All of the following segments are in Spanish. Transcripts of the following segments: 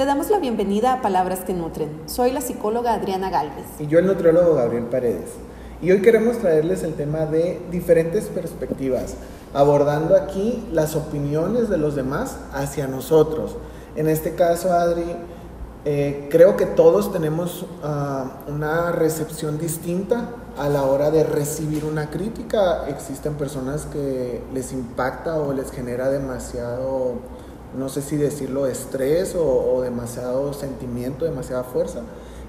Te damos la bienvenida a Palabras que Nutren. Soy la psicóloga Adriana Galvez. Y yo el nutriólogo Gabriel Paredes. Y hoy queremos traerles el tema de diferentes perspectivas, abordando aquí las opiniones de los demás hacia nosotros. En este caso, Adri, eh, creo que todos tenemos ah, una recepción distinta a la hora de recibir una crítica. Existen personas que les impacta o les genera demasiado no sé si decirlo, estrés o, demasiado sentimiento, demasiada fuerza.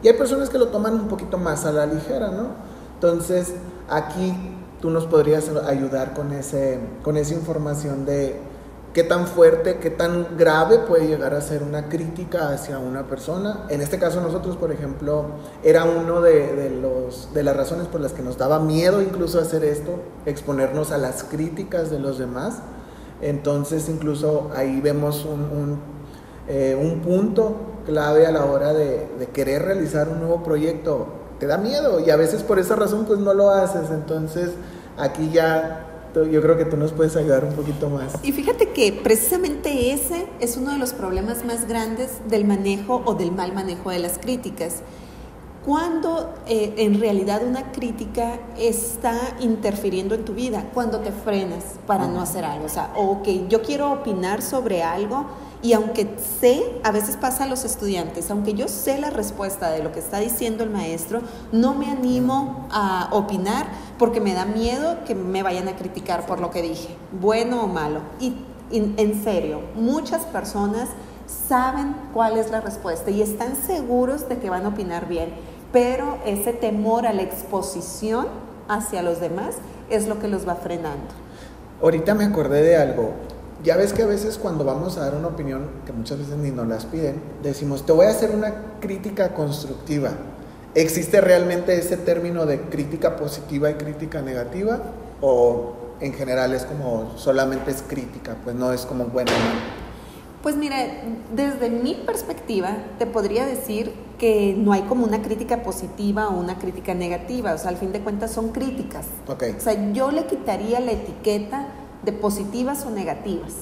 Y hay personas que lo toman un poquito más a la ligera, ¿no? Entonces, aquí tú nos podrías ayudar con, ese, con esa información de qué tan fuerte, qué tan grave puede llegar a ser una crítica hacia una persona. En este caso nosotros, por ejemplo, era uno de, de, de las razones por las que nos daba miedo incluso hacer esto, exponernos a las críticas de los demás entonces incluso ahí vemos un, eh, un, punto clave a la hora de, querer realizar un nuevo proyecto. Te da miedo y a veces por esa razón pues no lo haces. Entonces aquí ya yo creo que tú nos puedes ayudar un poquito más. Y fíjate que precisamente ese es uno de los problemas más grandes del manejo o del mal manejo de las críticas cuando eh, en realidad una crítica está interfiriendo en tu vida, cuando te frenas para no hacer algo. O sea, ok, yo quiero opinar sobre algo y aunque sé, a veces pasa a los estudiantes, aunque yo sé la respuesta de lo que está diciendo el maestro, no me animo a opinar porque me da miedo que me vayan a criticar por lo que dije, bueno o malo. Y en serio, muchas personas saben cuál es la respuesta y están seguros de que van a opinar bien pero ese temor a la exposición hacia los demás es lo que los va frenando. Ahorita me acordé de algo. Ya ves que a veces cuando vamos a dar una opinión, que muchas veces ni nos las piden, decimos, te voy a hacer una crítica constructiva. ¿Existe realmente ese término de crítica positiva y crítica negativa? ¿O en general es como solamente es crítica, pues no es como bueno pues mira, desde mi perspectiva te podría decir que no hay como una crítica positiva o una crítica negativa, o sea, al fin de cuentas son críticas. Okay. O sea, yo le quitaría la etiqueta de positivas o negativas.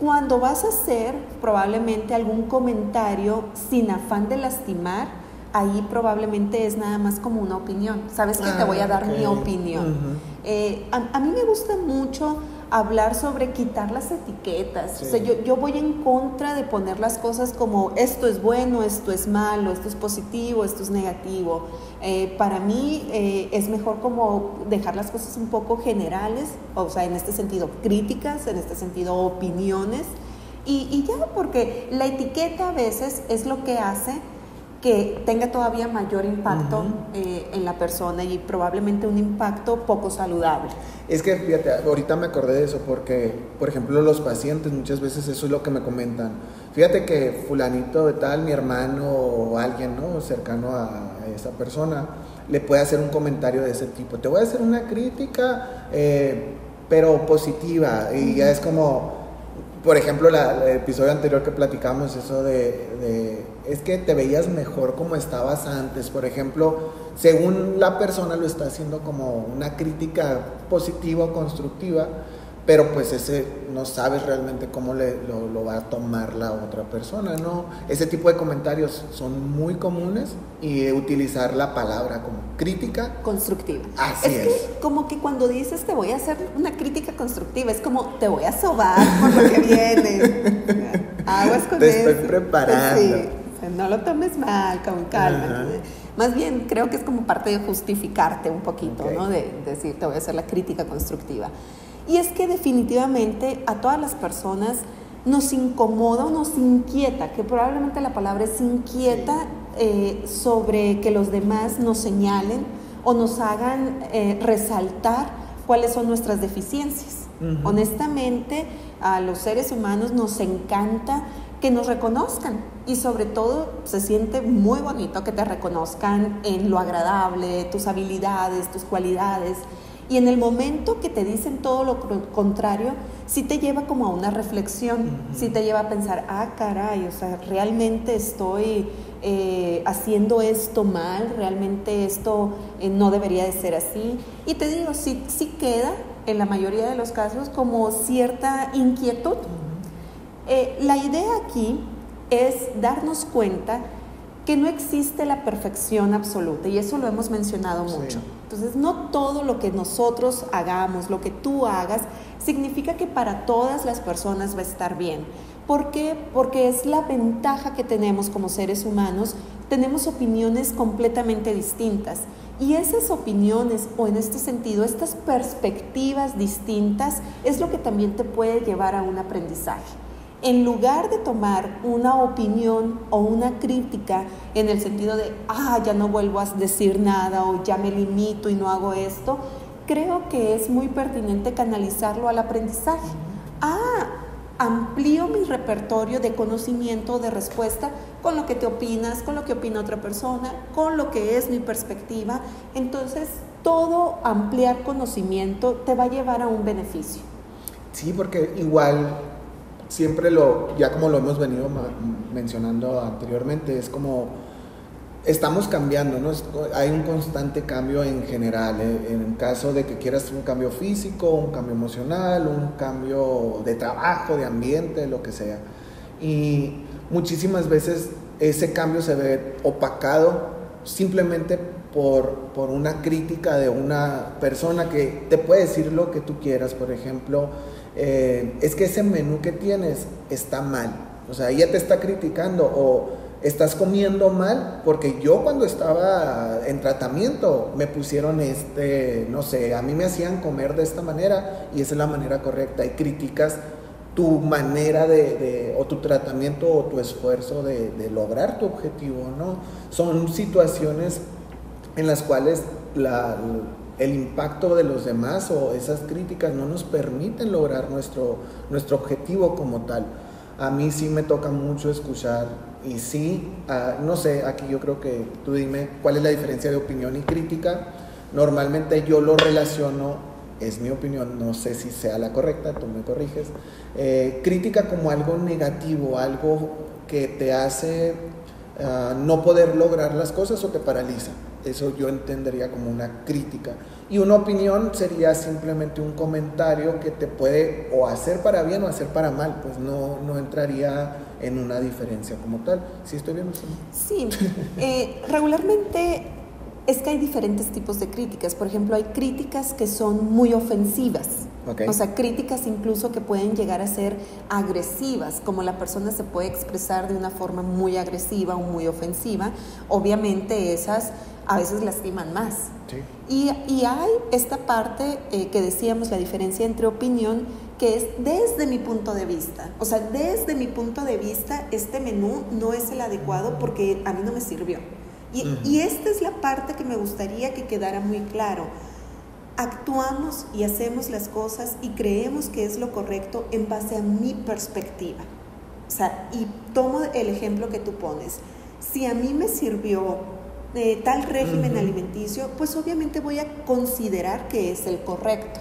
Cuando vas a hacer probablemente algún comentario sin afán de lastimar, ahí probablemente es nada más como una opinión. Sabes que te voy a ah, dar mi opinión. Eh, a, mí me gusta mucho hablar sobre quitar las etiquetas. O sea, yo, yo, voy en contra de poner las cosas como esto es bueno, esto es malo, esto es positivo, esto es negativo. Eh, para mí eh, es mejor como dejar las cosas un poco generales, o sea, en este sentido críticas, en este sentido opiniones. Y, y ya, porque la etiqueta a veces es lo que hace que tenga todavía mayor impacto eh, en la persona y probablemente un impacto poco saludable. Es que, fíjate, ahorita me acordé de eso porque, por ejemplo, los pacientes muchas veces eso es lo que me comentan. Fíjate que fulanito de tal, mi hermano o alguien ¿no? cercano a esa persona, le puede hacer un comentario de ese tipo. Te voy a hacer una crítica, eh, pero positiva. Y ya es como por ejemplo, la, el episodio anterior que platicamos, eso de, es que te veías mejor como estabas antes. Por ejemplo, según la persona lo está haciendo como una crítica positiva o constructiva, pero pues ese no sabes realmente cómo le, lo, va a tomar la otra persona, ¿no? Ese tipo de comentarios son muy comunes y utilizar la palabra como crítica constructiva. Así es. es. como que cuando dices te voy a hacer una crítica constructiva, es como te voy a sobar por lo que viene. Aguas con Te estoy preparando. Sí, no lo tomes mal, con calma. Más bien creo que es como parte de justificarte un poquito, ¿no? De, de decir te voy a hacer la crítica constructiva. Y es que definitivamente a todas las personas nos incomoda o nos inquieta, que probablemente la palabra es inquieta eh, sobre que los demás nos señalen o nos hagan eh, resaltar cuáles son nuestras deficiencias. Honestamente, a los seres humanos nos encanta que nos reconozcan y sobre todo se siente muy bonito que te reconozcan en lo agradable, tus habilidades, tus cualidades. Y en el momento que te dicen todo lo contrario, sí te lleva como a una reflexión, sí te lleva a pensar, ah, caray, o sea, realmente estoy eh, haciendo esto mal, realmente esto eh, no debería de ser así. Y te digo, sí, sí queda en la mayoría de los casos como cierta inquietud. Eh, la idea aquí es darnos cuenta que no existe la perfección absoluta y eso lo hemos mencionado mucho. Entonces, no todo lo que nosotros hagamos, lo que tú hagas, significa que para todas las personas va a estar bien. ¿Por qué? Porque es la ventaja que tenemos como seres humanos, tenemos opiniones completamente distintas. Y esas opiniones, o en este sentido, estas perspectivas distintas, es lo que también te puede llevar a un aprendizaje en lugar de tomar una opinión o una crítica en el sentido de, ah, ya no vuelvo a decir nada o ya me limito y no hago esto, creo que es muy pertinente canalizarlo al aprendizaje. Ah, amplío mi repertorio de conocimiento, de respuesta con lo que te opinas, con lo que opina otra persona, con lo que es mi perspectiva. Entonces, todo ampliar conocimiento te va a llevar a un beneficio. Sí, porque igual siempre lo, ya como lo hemos venido mencionando anteriormente, es como estamos cambiando, ¿no? hay un constante cambio en general, eh, en caso de que quieras un cambio físico, un cambio emocional, un cambio de trabajo, de ambiente, lo que sea. Y muchísimas veces ese cambio se ve opacado simplemente por, por una crítica de una persona que te puede decir lo que tú quieras, por ejemplo, eh, es que ese menú que tienes está mal. O sea, ella te está criticando o estás comiendo mal porque yo cuando estaba en tratamiento me pusieron este, no sé, a mí me hacían comer de esta manera y esa es la manera correcta y criticas tu manera de, o tu tratamiento o tu esfuerzo de, de, lograr tu objetivo, ¿no? Son situaciones en las cuales la, el impacto de los demás o esas críticas no nos permiten lograr nuestro, nuestro objetivo como tal. A mí sí me toca mucho escuchar y sí, ah, no sé, aquí yo creo que tú dime cuál es la diferencia de opinión y crítica. Normalmente yo lo relaciono, es mi opinión, no sé si sea la correcta, tú me corriges, eh, crítica como algo negativo, algo que te hace ah, no poder lograr las cosas o te paraliza. Eso yo entendería como una crítica. Y una opinión sería simplemente un comentario que te puede o hacer para bien o hacer para mal, pues no, no entraría en una diferencia como tal. ¿Sí estoy bien? Sí, eh, regularmente es que hay diferentes tipos de críticas. Por ejemplo, hay críticas que son muy ofensivas. O sea, críticas incluso que pueden llegar a ser agresivas, como la persona se puede expresar de una forma muy agresiva o muy ofensiva. Obviamente esas a veces lastiman más. Y, hay esta parte eh, que decíamos, la diferencia entre opinión, que es desde mi punto de vista. O sea, desde mi punto de vista, este menú no es el adecuado porque a mí no me sirvió. Y, y esta es la parte que me gustaría que quedara muy claro. Actuamos y hacemos las cosas y creemos que es lo correcto en base a mi perspectiva. O sea, y tomo el ejemplo que tú pones. Si a mí me sirvió de tal régimen alimenticio, pues obviamente voy a considerar que es el correcto.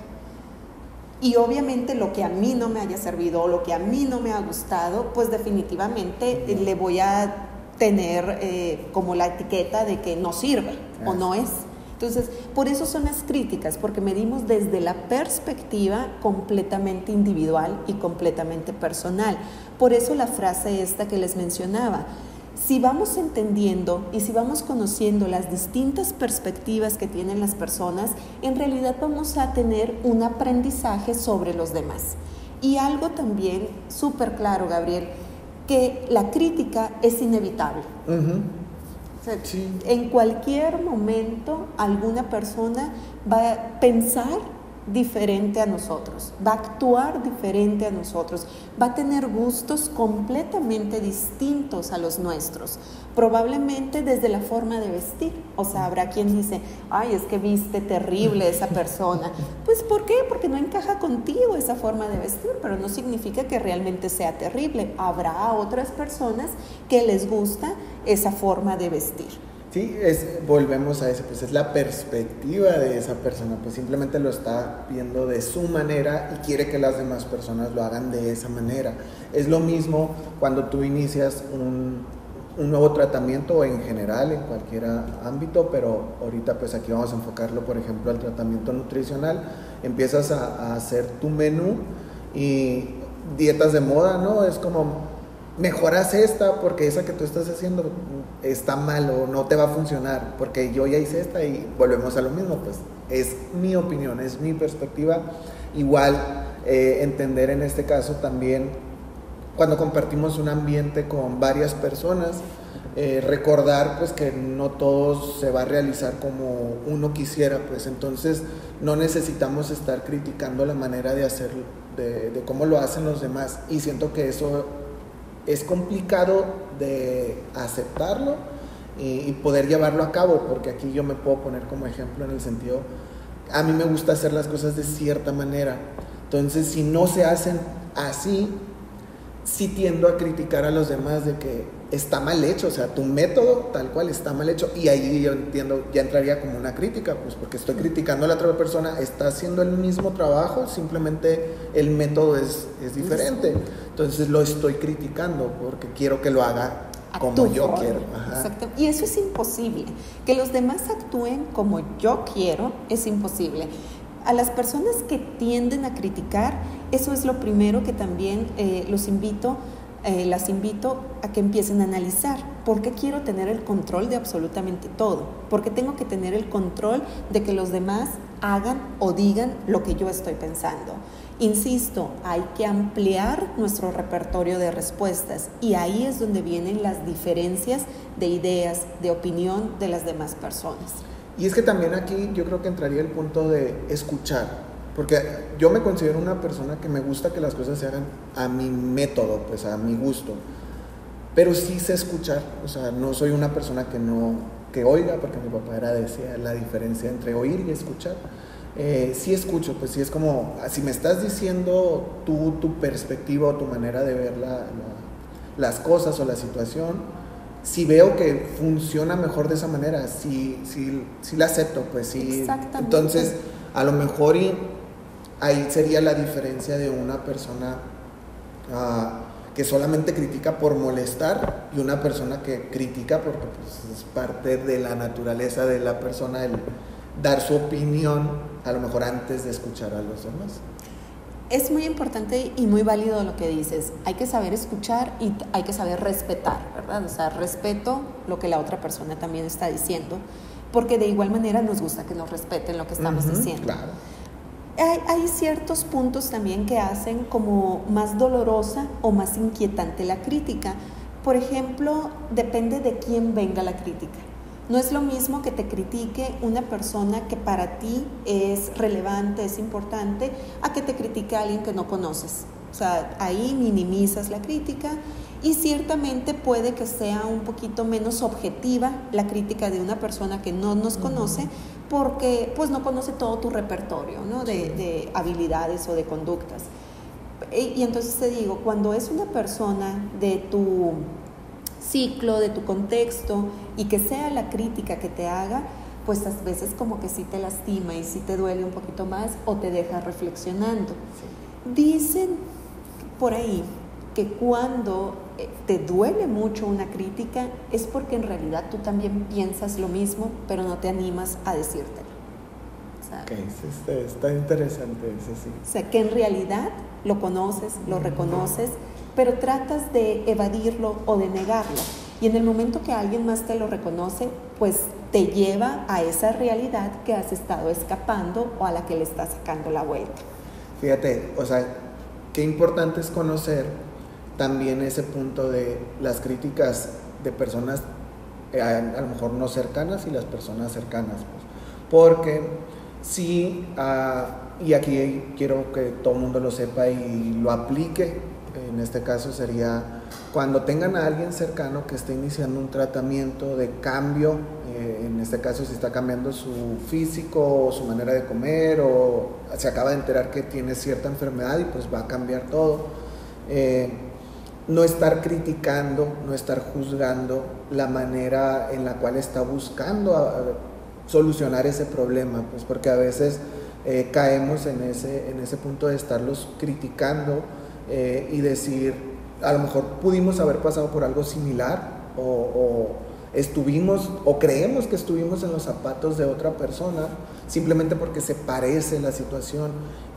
Y obviamente lo que a mí no me haya servido o lo que a mí no me ha gustado, pues definitivamente le voy a tener eh, como la etiqueta de que no sirve o no es. Entonces, por eso son las críticas, porque medimos desde la perspectiva completamente individual y completamente personal. Por eso la frase esta que les mencionaba, si vamos entendiendo y si vamos conociendo las distintas perspectivas que tienen las personas, en realidad vamos a tener un aprendizaje sobre los demás. Y algo también súper claro, Gabriel, que la crítica es inevitable. En cualquier momento alguna persona va a pensar diferente a nosotros, va a actuar diferente a nosotros, va a tener gustos completamente distintos a los nuestros, probablemente desde la forma de vestir. O sea, habrá quien dice, ay, es que viste terrible esa persona. Pues ¿por qué? Porque no encaja contigo esa forma de vestir, pero no significa que realmente sea terrible. Habrá otras personas que les gusta esa forma de vestir. Sí, es, volvemos a eso, pues es la perspectiva de esa persona, pues simplemente lo está viendo de su manera y quiere que las demás personas lo hagan de esa manera. Es lo mismo cuando tú inicias un, un nuevo tratamiento en general, en cualquier ámbito, pero ahorita pues aquí vamos a enfocarlo, por ejemplo, al tratamiento nutricional. Empiezas a, a hacer tu menú y dietas de moda, ¿no? Es como mejoras esta porque esa que tú estás haciendo está mal o no te va a funcionar, porque yo ya hice esta y volvemos a lo mismo, pues es mi opinión, es mi perspectiva. Igual eh, entender en este caso también cuando compartimos un ambiente con varias personas, eh, recordar pues que no todo se va a realizar como uno quisiera, pues entonces no necesitamos estar criticando la manera de hacer, de, de cómo lo hacen los demás y siento que eso es complicado de aceptarlo y, poder llevarlo a cabo, porque aquí yo me puedo poner como ejemplo en el sentido, a mí me gusta hacer las cosas de cierta manera, entonces si no se hacen así, sí tiendo a criticar a los demás de que está mal hecho, o sea, tu método tal cual está mal hecho y ahí yo entiendo, ya entraría como una crítica, pues porque estoy criticando a la otra persona, está haciendo el mismo trabajo, simplemente el método es, es diferente, entonces lo estoy criticando porque quiero que lo haga como yo quiero. Exacto. Y eso es imposible. Que los demás actúen como yo quiero es imposible. A las personas que tienden a criticar, eso es lo primero que también eh, los invito eh, las invito a que empiecen a analizar por qué quiero tener el control de absolutamente todo, por qué tengo que tener el control de que los demás hagan o digan lo que yo estoy pensando. Insisto, hay que ampliar nuestro repertorio de respuestas y ahí es donde vienen las diferencias de ideas, de opinión de las demás personas. Y es que también aquí yo creo que entraría el punto de escuchar. Porque yo me considero una persona que me gusta que las cosas se hagan a mi método, pues a mi gusto. Pero sí sé escuchar, o sea, no soy una persona que no, que oiga, porque mi papá era decía la diferencia entre oír y escuchar. Eh, sí escucho, pues sí es como, si me estás diciendo tú, tu perspectiva o tu manera de ver las cosas o la situación, si veo que funciona mejor de esa manera, sí, sí, sí la acepto, pues sí. Exactamente. Entonces, a lo mejor y ahí sería la diferencia de una persona ah, que solamente critica por molestar y una persona que critica porque pues, es parte de la naturaleza de la persona el dar su opinión a lo mejor antes de escuchar a los demás. Es muy importante y muy válido lo que dices. Hay que saber escuchar y hay que saber respetar, ¿verdad? O sea, respeto lo que la otra persona también está diciendo, porque de igual manera nos gusta que nos respeten lo que estamos diciendo. Claro. Hay, ciertos puntos también que hacen como más dolorosa o más inquietante la crítica. Por ejemplo, depende de quién venga la crítica. No es lo mismo que te critique una persona que para ti es relevante, es importante, a que te critique a alguien que no conoces. O sea, ahí minimizas la crítica y ciertamente puede que sea un poquito menos objetiva la crítica de una persona que no nos conoce, porque pues no conoce todo tu repertorio ¿no? de, habilidades o de conductas. Y, entonces te digo, cuando es una persona de tu ciclo, de tu contexto, y que sea la crítica que te haga, pues a veces como que sí te lastima y sí te duele un poquito más o te deja reflexionando. Dicen por ahí que cuando te duele mucho una crítica es porque en realidad tú también piensas lo mismo, pero no te animas a decírtelo. está interesante ese sí. O sea, que en realidad lo conoces, lo reconoces, pero tratas de evadirlo o de negarlo. Y en el momento que alguien más te lo reconoce, pues te lleva a esa realidad que has estado escapando o a la que le estás sacando la vuelta. Fíjate, o sea, qué importante es conocer también ese punto de las críticas de personas eh, a, lo mejor no cercanas y las personas cercanas. Pues. Porque sí, ah, y aquí quiero que todo el mundo lo sepa y lo aplique, en este caso sería cuando tengan a alguien cercano que esté iniciando un tratamiento de cambio, eh, en este caso si está cambiando su físico o su manera de comer o se acaba de enterar que tiene cierta enfermedad y pues va a cambiar todo. Eh, no estar criticando, no estar juzgando la manera en la cual está buscando solucionar ese problema, pues porque a veces eh, caemos en ese, en ese punto de estarlos criticando eh, y decir, a lo mejor pudimos haber pasado por algo similar o, o, estuvimos o creemos que estuvimos en los zapatos de otra persona simplemente porque se parece la situación.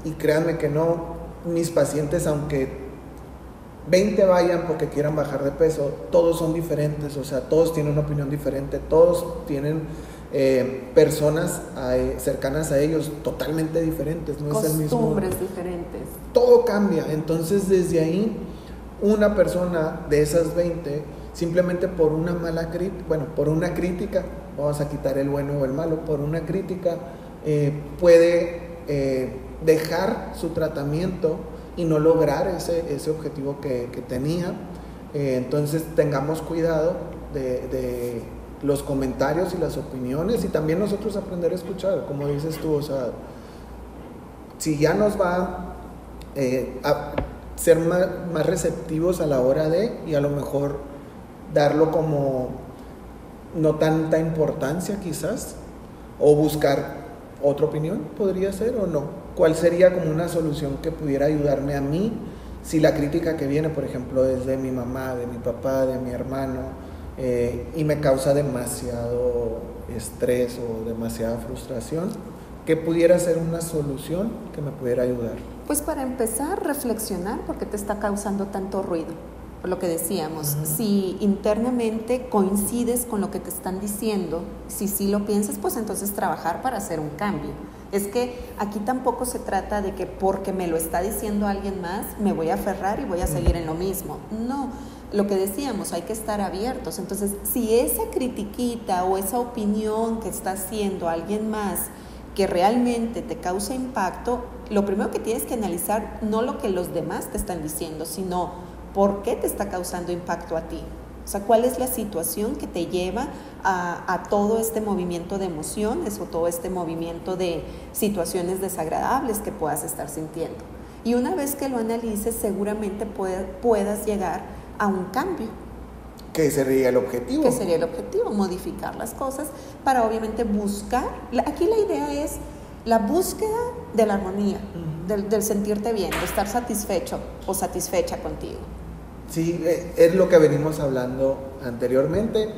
Y créanme que no, mis pacientes aunque 20 vayan porque quieran bajar de peso, todos son diferentes, o sea, todos tienen una opinión diferente, todos tienen eh, personas cercanas a ellos totalmente diferentes, no es el mismo. Costumbres diferentes. Todo cambia, entonces desde ahí una persona de esas 20 simplemente por una mala crítica, bueno, por una crítica, vamos a quitar el bueno o el malo, por una crítica eh, puede eh, dejar su tratamiento y no lograr ese, ese objetivo que, tenía. entonces tengamos cuidado de los comentarios y las opiniones y también nosotros aprender a escuchar, como dices tú, o sea, si ya nos va eh, a ser más, más, receptivos a la hora de y a lo mejor darlo como no tanta importancia quizás o buscar otra opinión podría ser o no. ¿Cuál sería como una solución que pudiera ayudarme a mí si la crítica que viene, por ejemplo, es de mi mamá, de mi papá, de mi hermano? Eh, y me causa demasiado estrés o demasiada frustración, ¿qué pudiera ser una solución que me pudiera ayudar? Pues para empezar, reflexionar porque te está causando tanto ruido. Por lo que decíamos, si internamente coincides con lo que te están diciendo, si sí lo piensas, pues entonces trabajar para hacer un cambio. Es que aquí tampoco se trata de que porque me lo está diciendo alguien más, me voy a aferrar y voy a seguir en lo mismo. No, lo que decíamos, hay que estar abiertos. Entonces, si esa critiquita o esa opinión que está haciendo alguien más que realmente te causa impacto, lo primero que tienes que analizar no lo que los demás te están diciendo, sino por qué te está causando impacto a ti. O sea, cuál es la situación que te lleva a, a, todo este movimiento de emociones o todo este movimiento de situaciones desagradables que puedas estar sintiendo. Y una vez que lo analices, seguramente puedas llegar a un cambio. ¿Qué sería el objetivo? ¿Qué sería el objetivo? Modificar las cosas para obviamente buscar. Aquí la idea es la búsqueda de la armonía, del, sentirte bien, de estar satisfecho o satisfecha contigo. Sí, eh, es lo que venimos hablando anteriormente.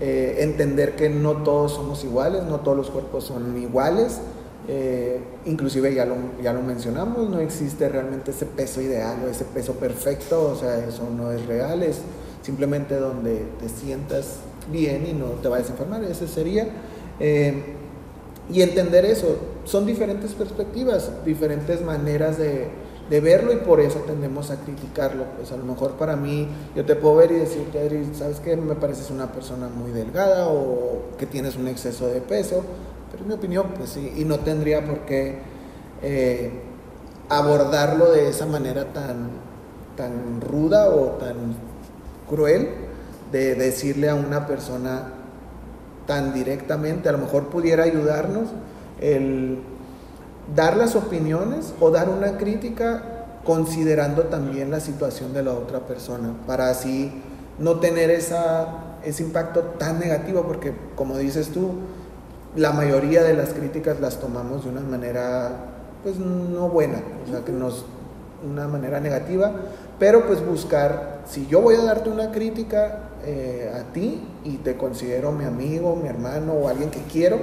Eh, entender que no todos somos iguales, no todos los cuerpos son iguales. Eh, inclusive ya lo, ya lo mencionamos, no existe realmente ese peso ideal o ese peso perfecto, o sea, eso no es real, es simplemente donde te sientas bien y no te vayas a enfermar, ese sería. Y entender eso, son diferentes perspectivas, diferentes maneras de, verlo y por eso tendemos a criticarlo. Pues a lo mejor para mí, yo te puedo ver y decirte, Adri, ¿sabes qué? Me pareces una persona muy delgada o que tienes un exceso de peso pero es mi opinión, pues sí, y no tendría por qué eh, abordarlo de esa manera tan, tan ruda o tan cruel de decirle a una persona tan directamente, a lo mejor pudiera ayudarnos el dar las opiniones o dar una crítica considerando también la situación de la otra persona, para así no tener esa, ese impacto tan negativo, porque como dices tú, la mayoría de las críticas las tomamos de una manera, pues no buena, o sea, que nos, una manera negativa, pero pues buscar, si yo voy a darte una crítica eh, a ti y te considero mi amigo, mi hermano o alguien que quiero,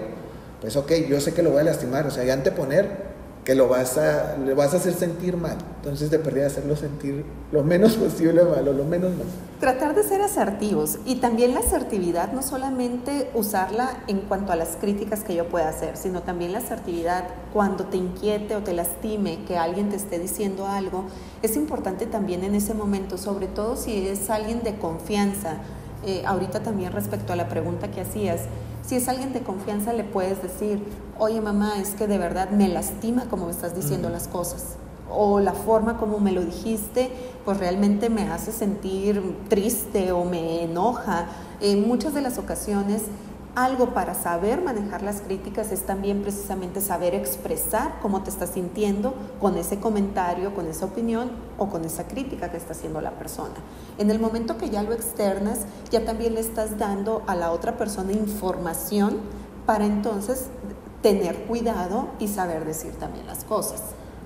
pues ok, yo sé que lo voy a lastimar, o sea, ya anteponer que lo vas a, le vas a hacer sentir mal. Entonces de hacerlo sentir lo menos posible malo, lo menos mal. Tratar de ser asertivos y también la asertividad, no solamente usarla en cuanto a las críticas que yo pueda hacer, sino también la asertividad cuando te inquiete o te lastime que alguien te esté diciendo algo, es importante también en ese momento, sobre todo si es alguien de confianza. Eh, ahorita también respecto a la pregunta que hacías, si es alguien de confianza, le puedes decir, oye mamá, es que de verdad me lastima como me estás diciendo las cosas. O la forma como me lo dijiste, pues realmente me hace sentir triste o me enoja. En muchas de las ocasiones algo para saber manejar las críticas es también precisamente saber expresar cómo te estás sintiendo con ese comentario, con esa opinión o con esa crítica que está haciendo la persona. En el momento que ya lo externas, ya también le estás dando a la otra persona información para entonces tener cuidado y saber decir también las cosas.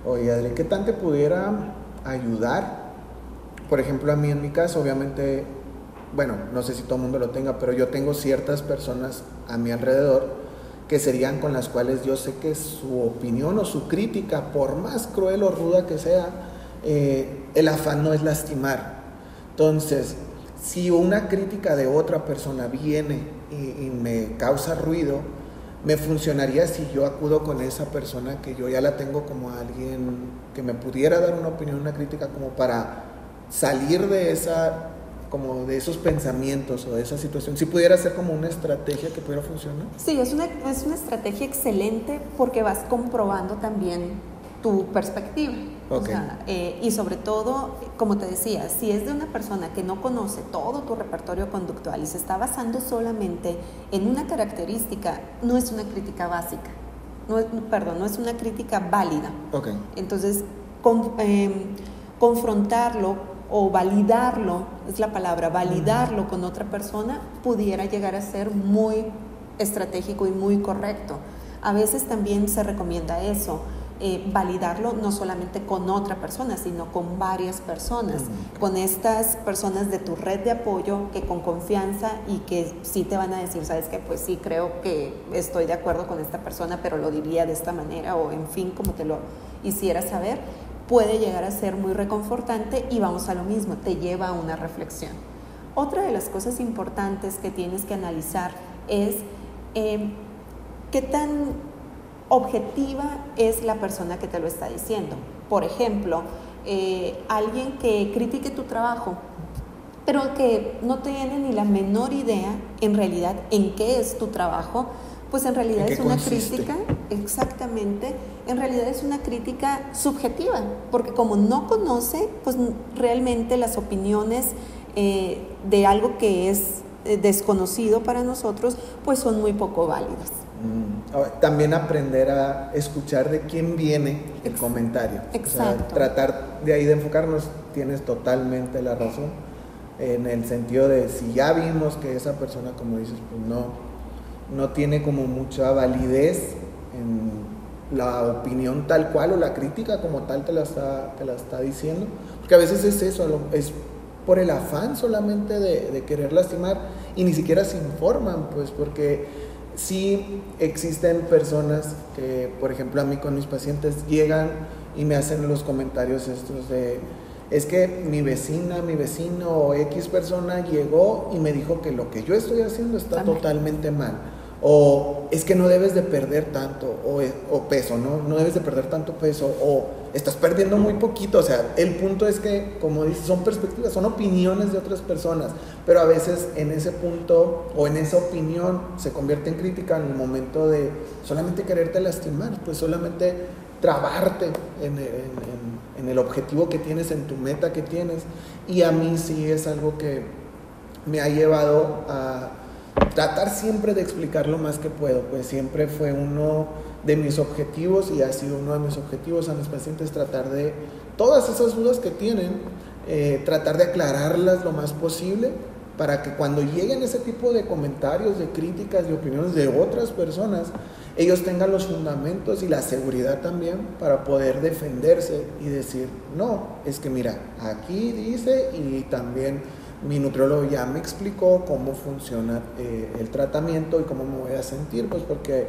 Oye, Adri, ¿qué tan te pudiera ayudar? Por ejemplo, a mí en mi caso, obviamente bueno, no sé si todo el mundo lo tenga, pero yo tengo ciertas personas a mi alrededor que serían con las cuales yo sé que su opinión o su crítica, por más cruel o ruda que sea, eh, el afán no es lastimar, Entonces, si una crítica de otra persona viene y, y me causa ruido, me funcionaría si yo acudo con esa persona que yo ya la tengo como alguien que me pudiera dar una opinión, una crítica como para salir de esa como de esos pensamientos o de esa situación, si pudiera ser como una estrategia que pudiera funcionar. Sí, es una, es una estrategia excelente porque vas comprobando también tu perspectiva. Eh, y sobre todo, como te decía, si es de una persona que no conoce todo tu repertorio conductual y se está basando solamente en una característica, no es una crítica básica. No es, perdón, no es una crítica válida. Okay. Entonces, em, confrontarlo o validarlo, es la palabra, validarlo con otra persona, pudiera llegar a ser muy estratégico y muy correcto. A veces también se recomienda eso eh, validarlo no solamente con otra persona, sino con varias personas, con estas personas de tu red de apoyo que con confianza y que sí te van a decir, sabes que pues sí creo que estoy de acuerdo con esta persona, pero lo diría de esta manera o en fin, como te lo hiciera saber, puede llegar a ser muy reconfortante y vamos a lo mismo, te lleva a una reflexión. Otra de las cosas importantes que tienes que analizar es eh, qué tan objetiva es la persona que te lo está diciendo. Por ejemplo, eh, alguien que critique tu trabajo, pero que no tiene ni la menor idea en realidad en qué es tu trabajo, pues en realidad es una crítica, exactamente, en realidad es una crítica subjetiva, porque como no conoce, pues realmente las opiniones eh, de algo que es eh, desconocido para nosotros, pues son muy poco válidas. Mm. También aprender a escuchar de quién viene el comentario. Exacto. tratar de ahí de enfocarnos, tienes totalmente la razón, en el sentido de si ya vimos que esa persona, como dices, pues no, no tiene como mucha validez en la opinión tal cual o la crítica como tal te la está, te la está diciendo, porque a veces es eso, es por el afán solamente de, de querer lastimar y ni siquiera se informan, pues porque sí existen personas que, por ejemplo, a mí con mis pacientes llegan y me hacen los comentarios estos de, es que mi vecina, mi vecino o X persona llegó y me dijo que lo que yo estoy haciendo está totalmente mal o es que no debes de perder tanto, o, peso, ¿no? No debes de perder tanto peso, o estás perdiendo muy poquito, o sea, el punto es que, como dices, son perspectivas, son opiniones de otras personas, pero a veces en ese punto o en esa opinión se convierte en crítica en el momento de solamente quererte lastimar, pues solamente trabarte en, en el objetivo que tienes, en tu meta que tienes, y a mí sí es algo que me ha llevado a tratar siempre de explicar lo más que puedo, pues siempre fue uno de mis objetivos y ha sido uno de mis objetivos a mis pacientes tratar de todas esas dudas que tienen, eh, tratar de aclararlas lo más posible para que cuando lleguen ese tipo de comentarios, de críticas, de opiniones de otras personas, ellos tengan los fundamentos y la seguridad también para poder defenderse y decir, no, es que mira, aquí dice y también mi nutriólogo ya me explicó cómo funciona eh, el tratamiento y cómo me voy a sentir, pues porque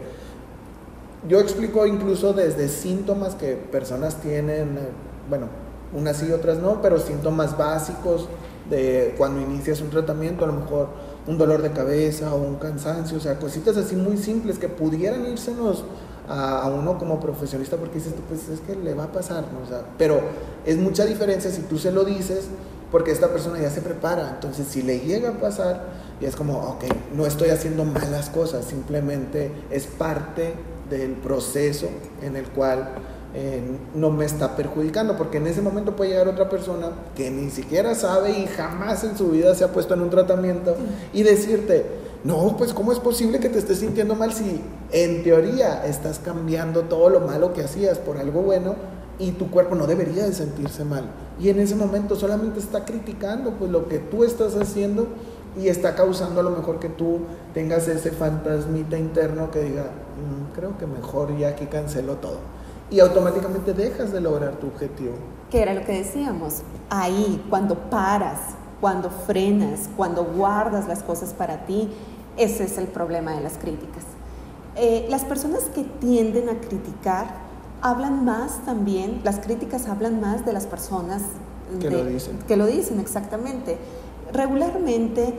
yo explico incluso desde síntomas que personas tienen, eh, bueno, unas sí y otras no, pero síntomas básicos de cuando inicias un tratamiento, a lo mejor un dolor de cabeza o un cansancio, o sea, cositas así muy simples que pudieran írsenos a, uno como profesionista porque dices, pues es que le va a pasar, ¿no? o sea, pero es mucha diferencia si tú se lo dices porque esta persona ya se prepara. Entonces, si le llega a pasar, y es como, ok, no estoy haciendo malas cosas, simplemente es parte del proceso en el cual eh, no me está perjudicando, porque en ese momento puede llegar otra persona que ni siquiera sabe y jamás en su vida se ha puesto en un tratamiento y decirte, no, pues ¿cómo es posible que te estés sintiendo mal si en teoría estás cambiando todo lo malo que hacías por algo bueno y tu cuerpo no debería de sentirse mal? Y en ese momento solamente está criticando pues lo que tú estás haciendo y está causando a lo mejor que tú tengas ese fantasmita interno que diga, mm, creo que mejor ya aquí cancelo todo. Y automáticamente dejas de lograr tu objetivo. Que era lo que decíamos, ahí, cuando paras, cuando frenas, cuando guardas las cosas para ti, ese es el problema de las críticas. Eh, las personas que tienden a criticar hablan más también, las críticas hablan más de las personas Que lo dicen. Que lo dicen, exactamente. Regularmente,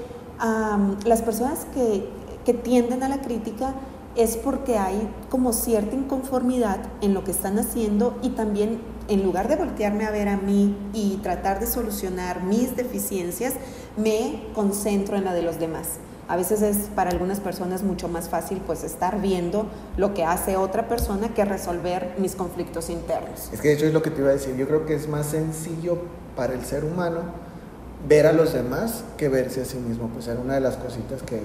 las personas que, que tienden a la crítica es porque hay como cierta inconformidad en lo que están haciendo y también en lugar de voltearme a ver a mí y tratar de solucionar mis deficiencias, me concentro en la de los demás. A veces es para algunas personas mucho más fácil pues estar viendo lo que hace otra persona que resolver mis conflictos internos. Es que de hecho es lo que te iba a decir, yo creo que es más sencillo para el ser humano ver a los demás que verse a sí mismo, pues era una de las cositas que,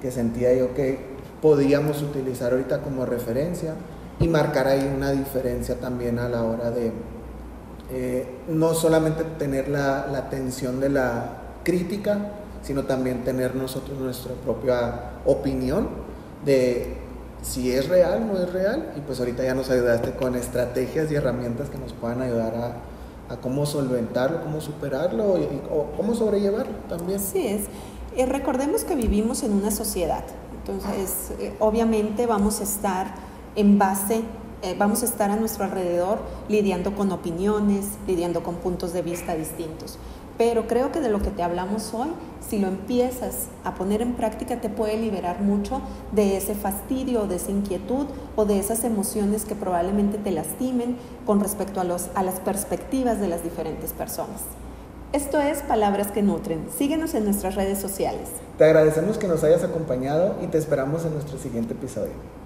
que sentía yo que podíamos utilizar ahorita como referencia y marcar ahí una diferencia también a la hora de eh, no solamente tener la, la atención de la crítica, sino también tener nosotros nuestra propia opinión de si es real, no es real, y pues ahorita ya nos ayudaste con estrategias y herramientas que nos puedan ayudar a, cómo solventarlo, cómo superarlo y, o cómo sobrellevarlo también. Sí es. Eh, recordemos que vivimos en una sociedad, entonces eh, obviamente vamos a estar en base, eh, vamos a estar a nuestro alrededor lidiando con opiniones, lidiando con puntos de vista distintos. Pero creo que de lo que te hablamos hoy, si lo empiezas a poner en práctica, te puede liberar mucho de ese fastidio, de esa inquietud o de esas emociones que probablemente te lastimen con respecto a, los, a las perspectivas de las diferentes personas. Esto es Palabras que Nutren. Síguenos en nuestras redes sociales. Te agradecemos que nos hayas acompañado y te esperamos en nuestro siguiente episodio.